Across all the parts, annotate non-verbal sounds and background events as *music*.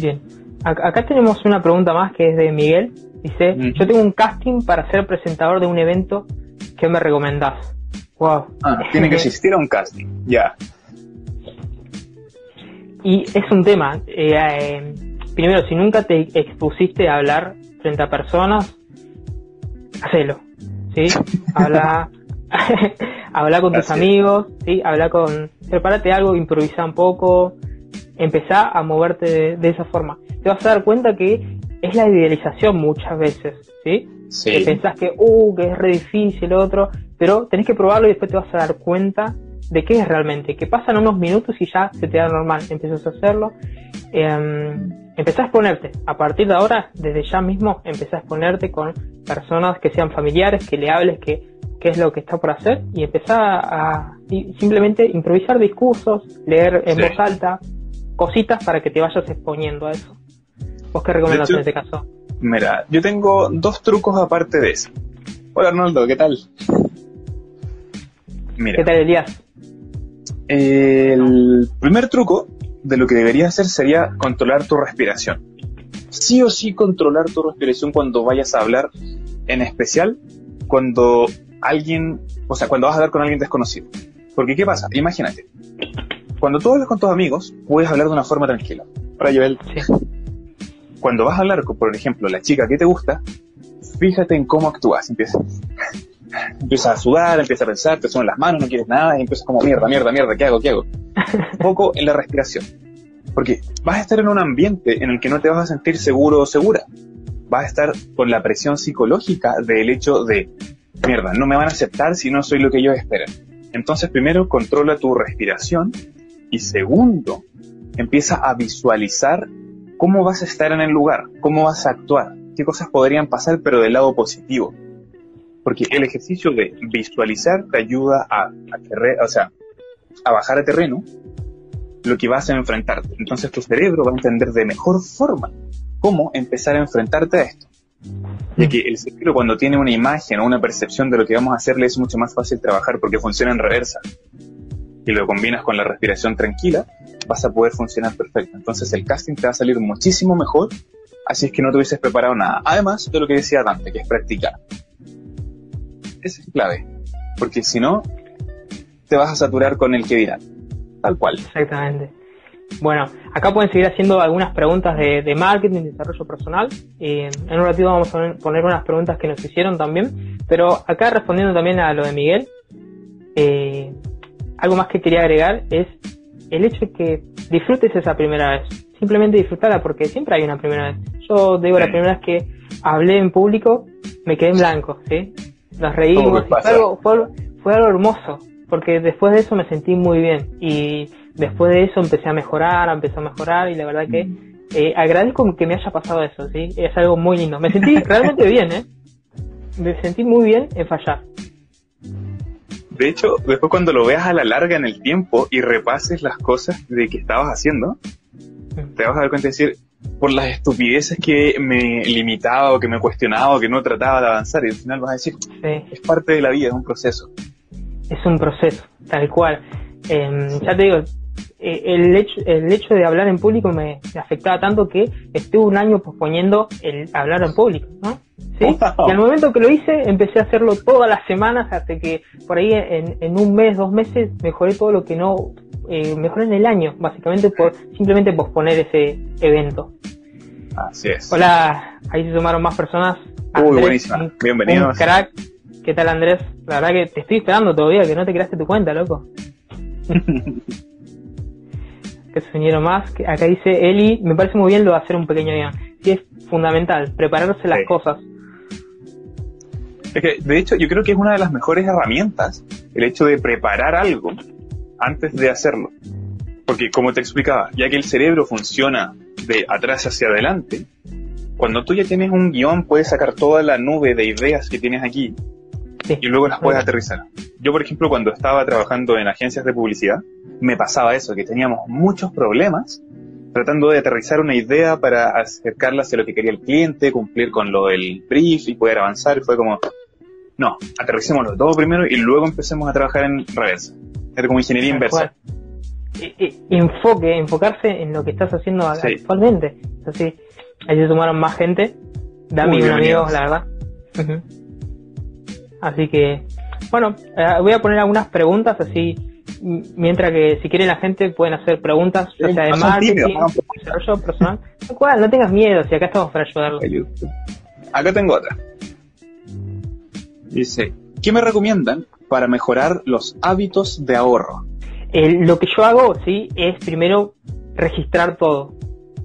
Bien. Acá tenemos una pregunta más que es de Miguel. Dice, yo tengo un casting para ser presentador de un evento. ¿Qué me recomendás? Wow. Ah, tiene que *laughs* existir un casting. Ya. Y es un tema. Eh, eh, primero, si nunca te expusiste a hablar frente a personas, hacelo. ¿Sí? *laughs* Habla, *laughs* habla con tus amigos, ¿sí? Habla con... Prepárate algo, improvisa un poco, empezá a moverte de, esa forma. Te vas a dar cuenta que es la idealización muchas veces, ¿sí? Sí. Que pensás que, uh, que es re difícil, otro, pero tenés que probarlo y después te vas a dar cuenta de qué es realmente, que pasan unos minutos y ya se te da normal, empiezas a hacerlo, eh, empezás a exponerte, a partir de ahora, desde ya mismo, empezás a exponerte con personas que sean familiares, que le hables que qué es lo que está por hacer y empezar a, simplemente improvisar discursos, leer en voz alta, cositas para que te vayas exponiendo a eso. ¿Vos qué recomendás en este caso? Mira, yo tengo dos trucos aparte de eso. Hola Arnoldo, ¿qué tal? Mira, ¿Qué tal Elías? El primer truco de lo que deberías hacer sería controlar tu respiración. Sí o sí controlar tu respiración cuando vayas a hablar, en especial cuando alguien, o sea, cuando vas a hablar con alguien desconocido. Porque ¿qué pasa? Imagínate, cuando tú hablas con tus amigos, puedes hablar de una forma tranquila. Para Joel, cuando vas a hablar con, por ejemplo, la chica que te gusta, fíjate en cómo actúas. Empieza, *laughs* empieza a sudar, empieza a pensar, te suenan las manos, no quieres nada, y empiezas como mierda, mierda, mierda, ¿qué hago, qué hago? Un *laughs* poco en la respiración. Porque vas a estar en un ambiente en el que no te vas a sentir seguro o segura. Vas a estar con la presión psicológica del hecho de mierda, no me van a aceptar si no soy lo que ellos esperan. Entonces, primero, controla tu respiración y segundo, empieza a visualizar cómo vas a estar en el lugar, cómo vas a actuar, qué cosas podrían pasar, pero del lado positivo. Porque el ejercicio de visualizar te ayuda a, a, o sea, a bajar a terreno lo que vas a enfrentarte. Entonces tu cerebro va a entender de mejor forma cómo empezar a enfrentarte a esto de que el cerebro cuando tiene una imagen o una percepción de lo que vamos a hacerle es mucho más fácil trabajar porque funciona en reversa. Y lo combinas con la respiración tranquila, vas a poder funcionar perfecto. Entonces el casting te va a salir muchísimo mejor, así es que no te hubieses preparado nada. Además de lo que decía Dante, que es practicar. Esa es clave, porque si no, te vas a saturar con el que dirán. Tal cual. Exactamente. Bueno, acá pueden seguir haciendo algunas preguntas de, de marketing, de desarrollo personal. en un ratito vamos a poner unas preguntas que nos hicieron también. Pero acá respondiendo también a lo de Miguel, eh, algo más que quería agregar es el hecho de que disfrutes esa primera vez. Simplemente disfrutarla porque siempre hay una primera vez. Yo digo, la primera vez que hablé en público, me quedé en blanco, ¿sí? Nos reímos. Fue algo, fue, fue algo hermoso porque después de eso me sentí muy bien. Y después de eso empecé a mejorar, empecé a mejorar y la verdad que eh, agradezco que me haya pasado eso, ¿sí? Es algo muy lindo. Me sentí *laughs* realmente bien, ¿eh? Me sentí muy bien en fallar. De hecho, después cuando lo veas a la larga en el tiempo y repases las cosas de que estabas haciendo, te vas a dar cuenta de decir, por las estupideces que me limitaba o que me cuestionaba o que no trataba de avanzar y al final vas a decir, es parte de la vida, es un proceso. Es un proceso, tal cual. Em, ya te digo, eh, el, hecho, el hecho de hablar en público me, afectaba tanto que estuve un año posponiendo el hablar en público, ¿no? ¿Sí? Y al momento que lo hice, empecé a hacerlo todas las semanas hasta que por ahí en, un mes, dos meses, mejoré todo lo que no, eh, mejoré en el año, básicamente por simplemente posponer ese evento. Así es. Hola, ahí se sumaron más personas. Uy, buenísima. Bienvenidos. crack. ¿Qué tal, Andrés? La verdad que te estoy esperando todavía, que no te creaste tu cuenta, loco. *laughs* que se más. Acá dice Eli, me parece muy bien lo de hacer un pequeño guion. Sí, es fundamental, prepararse las cosas. Es que, de hecho, yo creo que es una de las mejores herramientas el hecho de preparar algo antes de hacerlo. Porque, como te explicaba, ya que el cerebro funciona de atrás hacia adelante, cuando tú ya tienes un guion, puedes sacar toda la nube de ideas que tienes aquí y luego las puedes aterrizar. Yo, por ejemplo, cuando estaba trabajando en agencias de publicidad, me pasaba eso, que teníamos muchos problemas tratando de aterrizar una idea para acercarla hacia lo que quería el cliente, cumplir con lo del brief y poder avanzar. Y fue como, no, aterricémoslo todo primero y luego empecemos a trabajar en reversa. Era como ingeniería inversa. enfoque, enfocarse en lo que estás haciendo actualmente. Así, ahí se sumaron más gente, Dami un amigo, la verdad. Así que, bueno, eh, voy a poner algunas preguntas así, mientras que si quieren la gente pueden hacer preguntas, ya sea de marketing, desarrollo personal. no tengas miedo, si acá estamos para ayudarlos. Acá tengo otra. Dice, ¿qué me recomiendan para mejorar los hábitos de ahorro? lo que yo hago, sí, es primero registrar todo.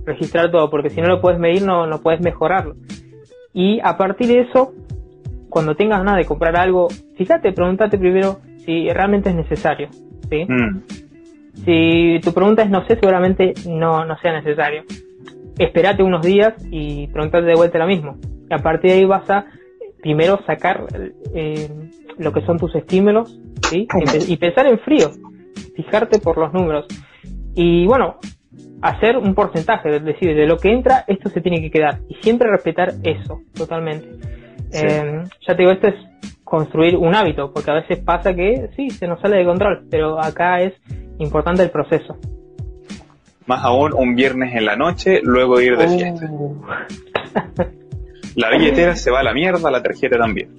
Registrar todo, porque si no lo puedes medir, no, no puedes mejorarlo. Y a partir de eso, cuando tengas ganas de comprar algo, fíjate, pregúntate primero si realmente es necesario. ¿sí? Mm. Si tu pregunta es no sé, seguramente no, no sea necesario. Espérate unos días y pregúntate de vuelta lo mismo. Y a partir de ahí vas a primero sacar eh, lo que son tus estímulos ¿sí? y, pensar en frío, fijarte por los números. Y bueno, hacer un porcentaje, es decir, de lo que entra, esto se tiene que quedar. Y siempre respetar eso, totalmente. Eh, ya te digo, esto es construir un hábito, porque a veces pasa que sí, se nos sale de control, pero acá es importante el proceso. Más aún un viernes en la noche, luego ir de fiesta. Uh. La billetera se va a la mierda, la tarjeta también.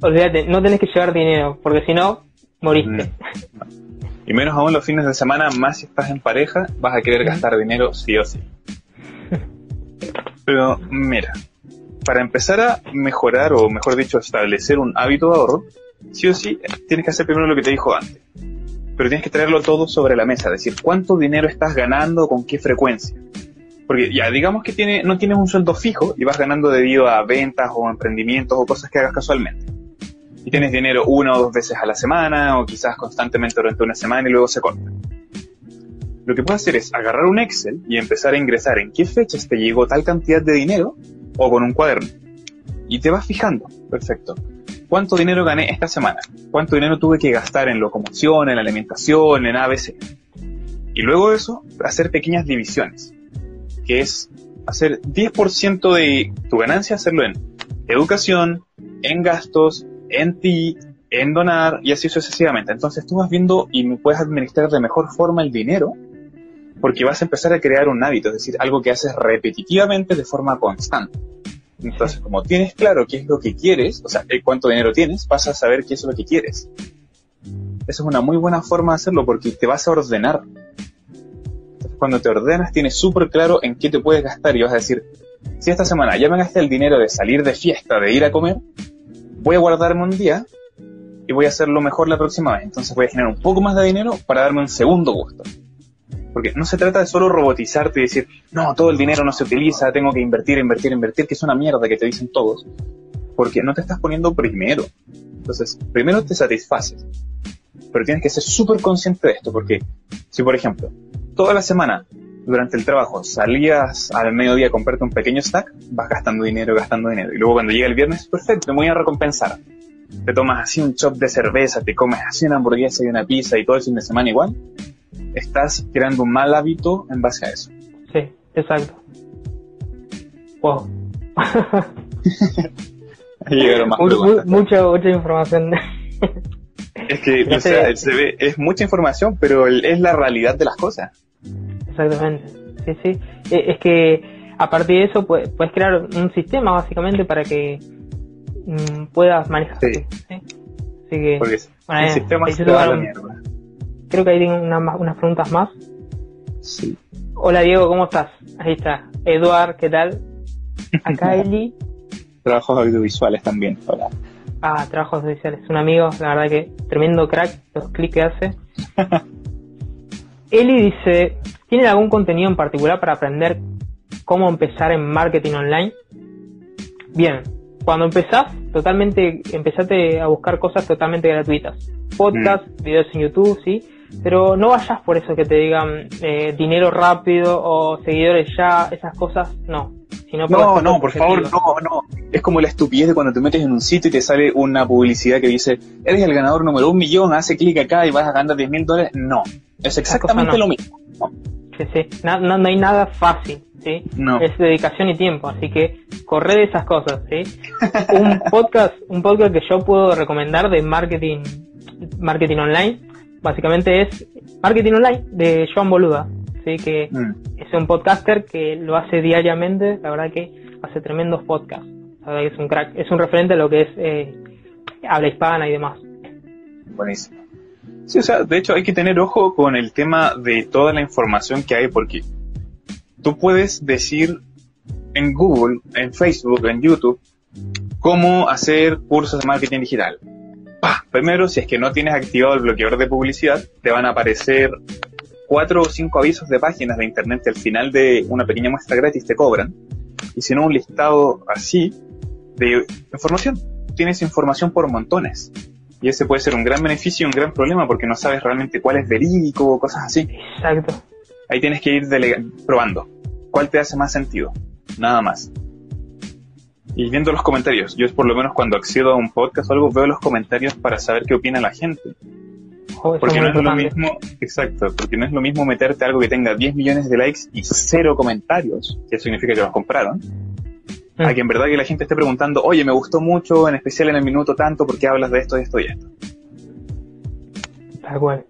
Olvídate, no tenés que llevar dinero, porque si no, moriste. Mm. Y menos aún los fines de semana, más si estás en pareja, vas a querer gastar dinero sí o sí. Pero mira, para empezar a mejorar, o mejor dicho, establecer un hábito de ahorro, sí o sí tienes que hacer primero lo que te dijo antes. Pero tienes que traerlo todo sobre la mesa, decir cuánto dinero estás ganando, con qué frecuencia. Porque ya, digamos que tiene, no tienes un sueldo fijo y vas ganando debido a ventas o emprendimientos o cosas que hagas casualmente y tienes dinero una o dos veces a la semana o quizás constantemente durante una semana y luego se corta. Lo que puedes hacer es agarrar un Excel y empezar a ingresar en qué fechas te llegó tal cantidad de dinero o con un cuaderno. Y te vas fijando, perfecto. ¿Cuánto dinero gané esta semana? ¿Cuánto dinero tuve que gastar en locomoción, en alimentación, en ABC? Y luego de eso, hacer pequeñas divisiones, que es hacer 10% de tu ganancia, hacerlo en educación, en gastos, en ti, en donar y así sucesivamente. Entonces tú vas viendo y puedes administrar de mejor forma el dinero porque vas a empezar a crear un hábito, es decir, algo que haces repetitivamente de forma constante. Entonces, como tienes claro qué es lo que quieres, o sea, cuánto dinero tienes, vas a saber qué es lo que quieres. Esa es una muy buena forma de hacerlo porque te vas a ordenar. cuando te ordenas, tienes súper claro en qué te puedes gastar y vas a decir, si esta semana ya me gasté el dinero de salir de fiesta, de ir a comer, voy a guardarme un día y voy a hacerlo mejor la próxima vez. Entonces voy a generar un poco más de dinero para darme un segundo gusto. Porque no se trata de solo robotizarte y decir, no, todo el dinero no se utiliza, tengo que invertir, invertir, invertir, que es una mierda que te dicen todos. Porque no te estás poniendo primero. Entonces, primero te satisfaces. Pero tienes que ser súper consciente de esto, porque si por ejemplo, toda la semana durante el trabajo salías al mediodía a comprarte un pequeño snack, vas gastando dinero, gastando dinero. Y luego cuando llega el viernes, perfecto, me voy a recompensar. Te tomas así un chop de cerveza, te comes así una hamburguesa y una pizza y todo el fin de semana igual. Estás creando un mal hábito en base a eso. Sí, exacto. Wow. *laughs* mucha, mucha información. *laughs* es que, *laughs* o sea, se ve, es mucha información, pero es la realidad de las cosas exactamente. Sí, sí. E, es que a partir de eso puedes, crear un sistema básicamente para que mm, puedas manejar. Sí. Así que, Porque bueno, el sistema se la mierda. Creo que ahí tengo unas preguntas más. Sí. Hola Diego, ¿cómo estás? Ahí está. Eduard, ¿qué tal? Acá *laughs* Eli. Trabajos audiovisuales también, hola. Ah, trabajos audiovisuales. Un amigo, la verdad que tremendo crack, los clics que hace. *laughs* Eli dice, ¿tienen algún contenido en particular para aprender cómo empezar en marketing online? Bien, cuando empezás, totalmente, empezate a buscar cosas totalmente gratuitas. Podcast, mm. videos en YouTube, sí, pero no vayas por eso que te digan eh, dinero rápido o seguidores ya, esas cosas, no. no, no, por favor, no, no. Es como la estupidez de cuando te metes en un sitio y te sale una publicidad que dice, eres el ganador número un millón, hace clic acá y vas a ganar 10 mil dólares. No, es exactamente lo mismo. Sí, sí. No, no, hay nada fácil, ¿sí? No. Es dedicación y tiempo, así que corre de esas cosas, ¿sí? un *laughs* podcast, un podcast que yo puedo recomendar de marketing, marketing online básicamente es Marketing Online de Joan Boluda, ¿sí? que Mm. es un podcaster que lo hace diariamente, la verdad que hace tremendos podcasts, la verdad que es un crack, es un referente a lo que es eh, habla hispana y demás. Buenísimo. Sí, o sea, de hecho hay que tener ojo con el tema de toda la información que hay porque tú puedes decir en Google, en Facebook, en YouTube, cómo hacer cursos de marketing digital. Primero, si es que no tienes activado el bloqueador de publicidad, te van a aparecer cuatro o cinco avisos de páginas de internet que al final de una pequeña muestra gratis te cobran. Y si no, un listado así de información. Tienes información por montones. Y ese puede ser un gran beneficio y un gran problema porque no sabes realmente cuál es verídico o cosas así. Exacto. Ahí tienes que ir probando. ¿Cuál te hace más sentido? Nada más. Y viendo los comentarios. Yo por lo menos cuando accedo a un podcast o algo veo los comentarios para saber qué opina la gente. Es Porque no es lo mismo, exacto, porque no es lo mismo meterte algo que tenga 10 millones de likes y cero comentarios, que eso significa que los compraron, Mm. a que en verdad que la gente esté preguntando, oye, me gustó mucho, en especial en el minuto tanto, porque hablas de esto, de esto y esto. Tal cual.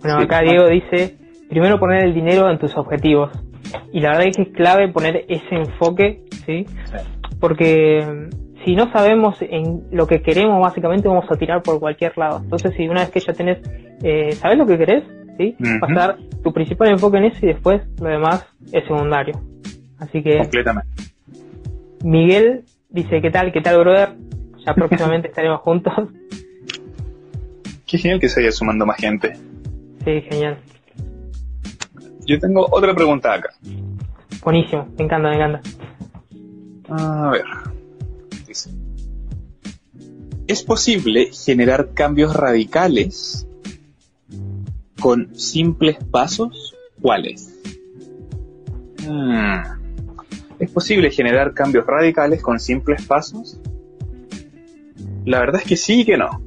Bueno, Sí. acá Diego dice, primero poner el dinero en tus objetivos. Y la verdad es que es clave poner ese enfoque, ¿sí? Porque mm, si no sabemos en lo que queremos, básicamente vamos a tirar por cualquier lado. Entonces, si una vez que ya tenés, eh, ¿sabes lo que querés? ¿Sí? Vas a dar tu principal enfoque en eso y después lo demás es secundario. Así que Completamente. Miguel dice, ¿qué tal? ¿Qué tal, brother? Ya *laughs* próximamente estaremos juntos. Qué genial que se vaya sumando más gente. Sí, genial. Yo tengo otra pregunta acá. Buenísimo, me encanta, me encanta. A ver. Dice. ¿Es posible generar cambios radicales con simples pasos? ¿Cuáles? Hmm. ¿Es posible generar cambios radicales con simples pasos? La verdad es que sí y que no.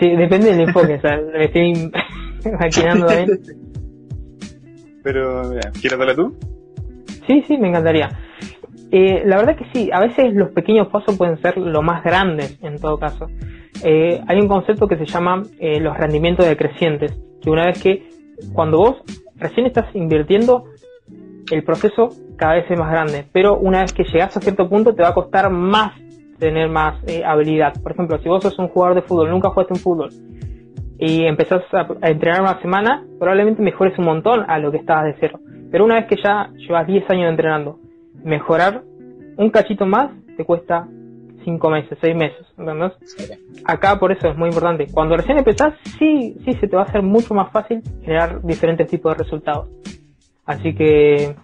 Sí, depende del enfoque, o sea, me estoy *laughs* imaginando también. *laughs* Pero, mira, ¿quieres darle tú? Sí, sí, me encantaría. Eh, la verdad que sí, a veces los pequeños pasos pueden ser lo más grandes en todo caso. Eh, hay un concepto que se llama eh, los rendimientos decrecientes, que una vez que cuando vos recién estás invirtiendo, el proceso cada vez es más grande, pero una vez que llegas a cierto punto te va a costar más tener más eh, habilidad. Por ejemplo, si vos sos un jugador de fútbol, nunca jugaste en fútbol, y empezás a, entrenar una semana, probablemente mejores un montón a lo que estabas de cero. Pero una vez que ya llevas 10 años entrenando, mejorar un cachito más te cuesta 5 meses, 6 meses, ¿entendés? Acá por eso es muy importante. Cuando recién empezás, sí, sí se te va a hacer mucho más fácil generar diferentes tipos de resultados. Así que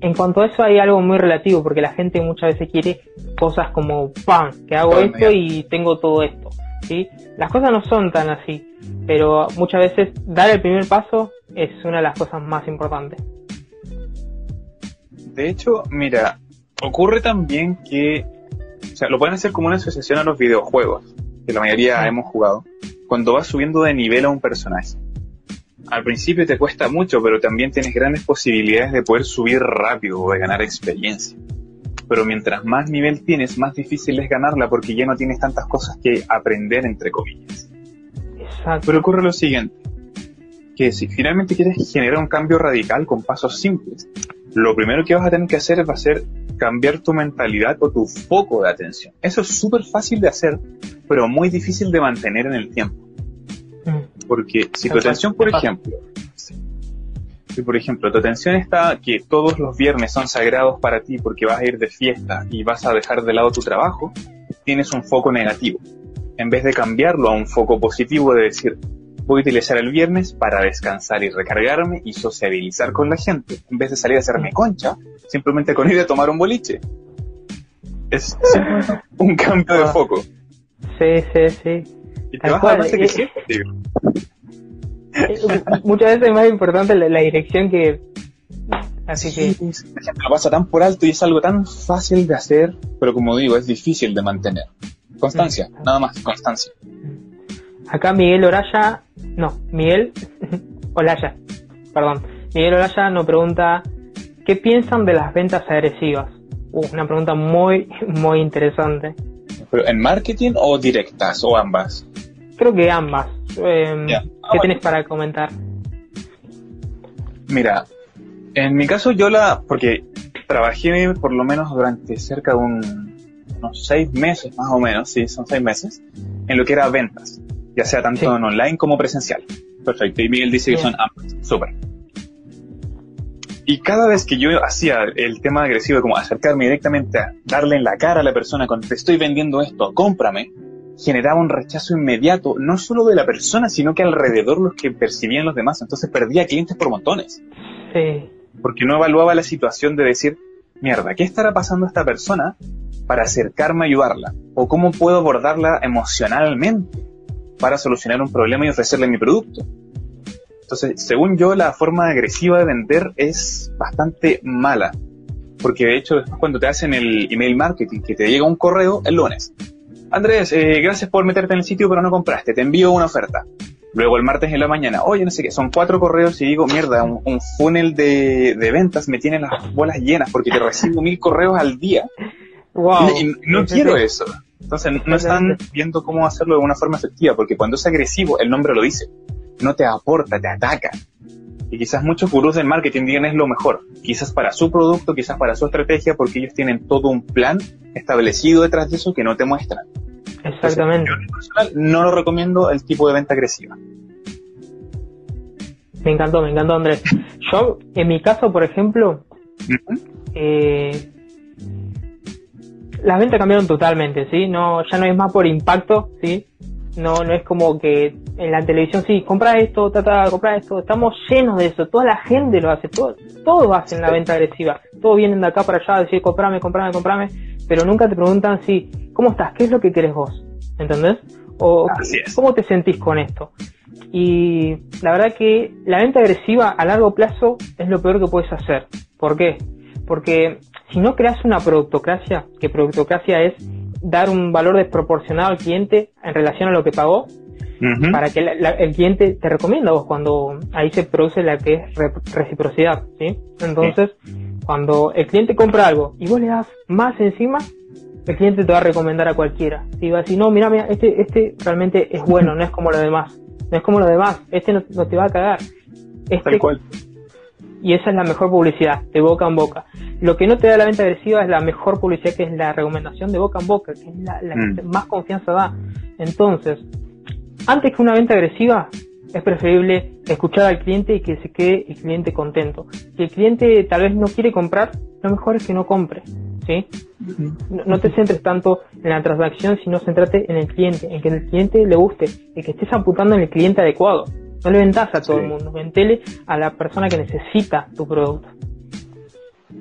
en cuanto a eso hay algo muy relativo, porque la gente muchas veces quiere cosas como, ¡pam!, que hago Todo esto y tengo todo esto. ¿sí? Las cosas no son tan así, pero muchas veces dar el primer paso es una de las cosas más importantes. De hecho, mira, ocurre también que, o sea, lo pueden hacer como una asociación a los videojuegos, que la mayoría hemos jugado, cuando vas subiendo de nivel a un personaje. Al principio te cuesta mucho, pero también tienes grandes posibilidades de poder subir rápido o de ganar experiencia. Pero mientras más nivel tienes, más difícil es ganarla porque ya no tienes tantas cosas que aprender, entre comillas. Exacto. Pero ocurre lo siguiente, que si finalmente quieres generar un cambio radical con pasos simples, lo primero que vas a tener que hacer va a ser cambiar tu mentalidad o tu foco de atención. Eso es súper fácil de hacer, pero muy difícil de mantener en el tiempo. Mm, Porque si tu atención, por ejemplo, si por ejemplo tu atención está que todos los viernes son sagrados para ti porque vas a ir de fiesta y vas a dejar de lado tu trabajo, tienes un foco negativo. En vez de cambiarlo a un foco positivo de decir, voy a utilizar el viernes para descansar y recargarme y sociabilizar con la gente, en vez de salir a hacerme concha, simplemente con ir a tomar un boliche. Es *laughs* un cambio de Ah. foco. Sí, sí, sí. Y te vas a cual, que posible. Eh, Muchas veces es más importante la, la dirección que... Así que... Sí, la gente lo pasa tan por alto y es algo tan fácil de hacer, pero como digo, es difícil de mantener. Constancia, Mm. nada más, constancia. Acá Miguel Oraya, no, Miguel Olaya, perdón. Miguel Olaya nos pregunta, ¿qué piensan de las ventas agresivas? Uh, una pregunta muy, muy interesante. ¿Pero en marketing o directas o ambas? Creo que ambas. Eh, Ya. ¿Qué tenés para comentar? Mira, en mi caso yo la, porque trabajé por lo menos durante cerca de un- unos seis meses más o menos, sí, son seis meses, en lo que era ventas, ya sea tanto Sí. en online como presencial. Perfecto, y Miguel dice que Bien. son ambas, súper. Y cada vez que yo hacía el tema agresivo, como acercarme directamente a darle en la cara a la persona con te estoy vendiendo esto, cómprame, generaba un rechazo inmediato, no solo de la persona, sino que alrededor los que percibían los demás. Entonces perdía clientes por montones Sí, porque no evaluaba la situación de decir, mierda, ¿qué estará pasando a esta persona para acercarme a ayudarla? ¿O cómo puedo abordarla emocionalmente para solucionar un problema y ofrecerle mi producto? Entonces, según yo, la forma agresiva de vender es bastante mala. Porque de hecho, después cuando te hacen el email marketing, que te llega un correo el lunes. Andrés, eh, gracias por meterte en el sitio, pero no compraste. Te envío una oferta. Luego el martes en la mañana, oye, no sé qué, son cuatro correos y digo, mierda, un, un funnel de, de ventas me tiene las bolas llenas porque te recibo mil correos al día wow. y, y no quiero eso. Entonces no están viendo cómo hacerlo de una forma efectiva porque cuando es agresivo, el nombre lo dice, no te aporta, te ataca. Y quizás muchos gurús del marketing digan es lo mejor, quizás para su producto, quizás para su estrategia, porque ellos tienen todo un plan establecido detrás de eso que no te muestran. Exactamente. Yo en personal no lo recomiendo el tipo de venta agresiva. Me encantó, me encantó Andrés. Yo, en mi caso, por ejemplo, eh, las ventas cambiaron totalmente, ¿sí? No, ya no es más por impacto, ¿sí? No, no es como que en la televisión, sí, compra esto, trata, compra esto. Estamos llenos de eso. Toda la gente lo hace. Todo, todos hacen la venta agresiva. Todos vienen de acá para allá a decir, comprame, comprame, comprame. Pero nunca te preguntan, sí, ¿cómo estás? ¿Qué es lo que querés vos? ¿Entendés? O. ¿cómo te sentís con esto? Y la verdad que la venta agresiva a largo plazo es lo peor que puedes hacer. ¿Por qué? Porque si no creas una productocracia, que productocracia es dar un valor desproporcionado al cliente en relación a lo que pagó, para que la- la- el cliente te recomienda a vos cuando ahí se produce la que es re- reciprocidad, ¿sí? Entonces, cuando el cliente compra algo y vos le das más encima, el cliente te va a recomendar a cualquiera. Y va a decir, no, mira, mira, este, este realmente es bueno, no es como lo demás. No es como lo demás, este no, no te va a cagar. Este, Tal cual. Y esa es la mejor publicidad, de boca en boca. Lo que no te da la venta agresiva es la mejor publicidad, que es la recomendación de boca en boca, que es la, la que Mm. más confianza da. Entonces, antes que una venta agresiva, es preferible escuchar al cliente y que se quede el cliente contento. Si el cliente tal vez no quiere comprar, lo mejor es que no compre. ¿sí? No, no te centres tanto en la transacción, sino centrate en el cliente, en que el cliente le guste, en que estés apuntando en el cliente adecuado. No le vendas a todo Sí. el mundo, vendele a la persona que necesita tu producto.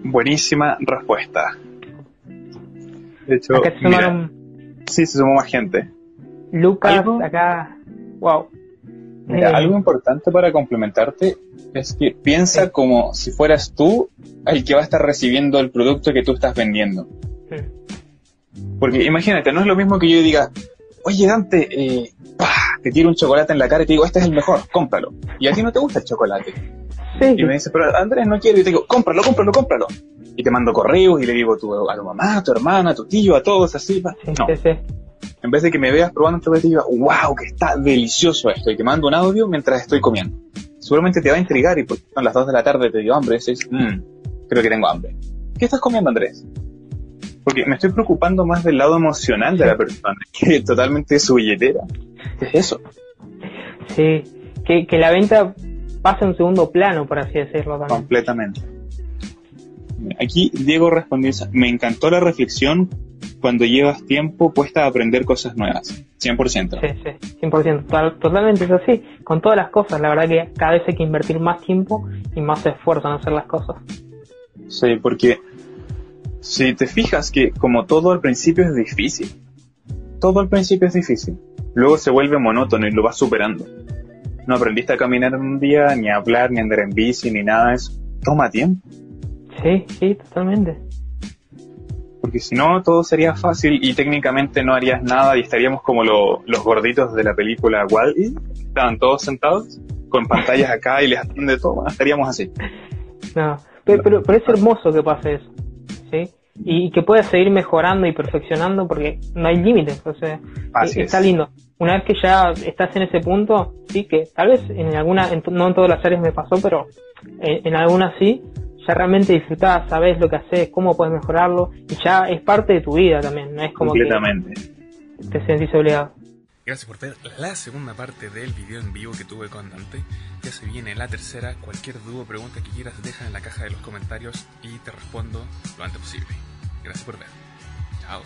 Buenísima respuesta. De hecho, Acá se mira, sumaron sí, se sumó más gente. Lucas, ¿Algo? acá, wow. Mira, Eh, algo importante para complementarte es que piensa Sí. como si fueras tú el que va a estar recibiendo el producto que tú estás vendiendo. Porque imagínate, no es lo mismo que yo diga, oye Dante, eh, ¡pah! Te tiro un chocolate en la cara y te digo, este es el mejor, cómpralo. Y a ti no te gusta el chocolate. Sí, Y me dice, pero Andrés no quiero. Y te digo, cómpralo, cómpralo, cómpralo. Y te mando correos y le digo a tu, a tu mamá, a tu hermana, a tu tío, a todos así. sí, No, sí, en vez de que me veas probando un chocolate y digas, wow, que está delicioso esto. Y te mando un audio mientras estoy comiendo. Seguramente te va a intrigar y porque son las 2 de la tarde te digo hambre. Y dices, "Mm, creo que tengo hambre. ¿Qué estás comiendo, Andrés? Porque me estoy preocupando más del lado emocional de la persona que *laughs* totalmente su billetera. ¿Qué es eso? Sí, que, que la venta pasa en segundo plano, por así decirlo también. Completamente. Aquí Diego respondió, me encantó la reflexión cuando llevas tiempo puesta a aprender cosas nuevas. 100%. Sí, sí, 100%. Total- totalmente es así. Con todas las cosas, la verdad que cada vez hay que invertir más tiempo y más esfuerzo en hacer las cosas. Sí, porque si te fijas que como todo al principio es difícil, todo al principio es difícil, luego se vuelve monótono y lo vas superando. No aprendiste a caminar en un día, ni a hablar, ni a andar en bici, ni nada de eso. Toma tiempo, Sí, sí, totalmente. porque si no todo sería fácil y técnicamente no harías nada y estaríamos como lo- los gorditos de la película Wall-E, que estaban todos sentados con pantallas acá y les hacían de todo, estaríamos así. No, pero, pero, pero es hermoso que pase eso. Y que puedas seguir mejorando y perfeccionando porque no hay límites. O sea, Así está es. lindo. Una vez que ya estás en ese punto, sí, que tal vez en alguna, en no en todas las áreas me pasó, pero en, en algunas sí, ya realmente disfrutás, sabes lo que haces, cómo puedes mejorarlo y ya es parte de tu vida también, no es como Completamente. que te sentís obligado. Gracias por ver la segunda parte del video en vivo que tuve con Dante. Ya se viene la tercera. Cualquier duda o pregunta que quieras, deja en la caja de los comentarios y te respondo lo antes posible. Gracias por ver. Chao.